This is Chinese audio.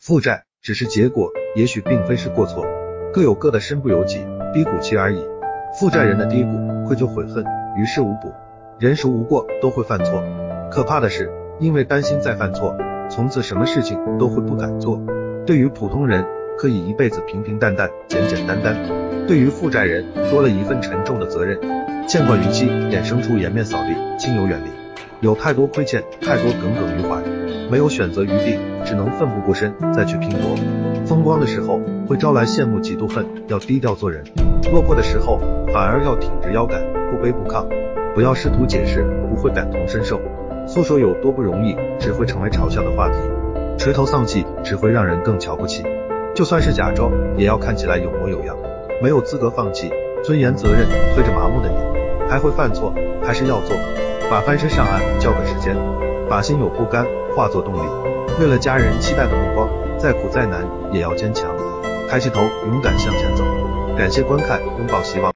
负债只是结果，也许并非是过错，各有各的身不由己、低谷期而已。负债人的低谷，愧疚悔恨，于事无补。人孰无过，都会犯错。可怕的是，因为担心再犯错，从此什么事情都会不敢做。对于普通人，可以一辈子平平淡淡、简简单单；对于负债人，多了一份沉重的责任。见惯逾期，衍生出颜面扫地，亲友远离。有太多亏欠，太多耿耿于怀，没有选择余地，只能奋不顾身再去拼搏。风光的时候会招来羡慕嫉妒恨，要低调做人；落魄的时候反而要挺直腰杆，不卑不亢。不要试图解释，不会感同身受；诉说有多不容易，只会成为嘲笑的话题；垂头丧气，只会让人更瞧不起。就算是假装，也要看起来有模有样。没有资格放弃，尊严责任推着麻木的你，还会犯错，还是要做。把翻身上岸交给时间，把心有不甘化作动力。为了家人期待的目光，再苦再难也要坚强。抬起头，勇敢向前走。感谢观看，拥抱希望。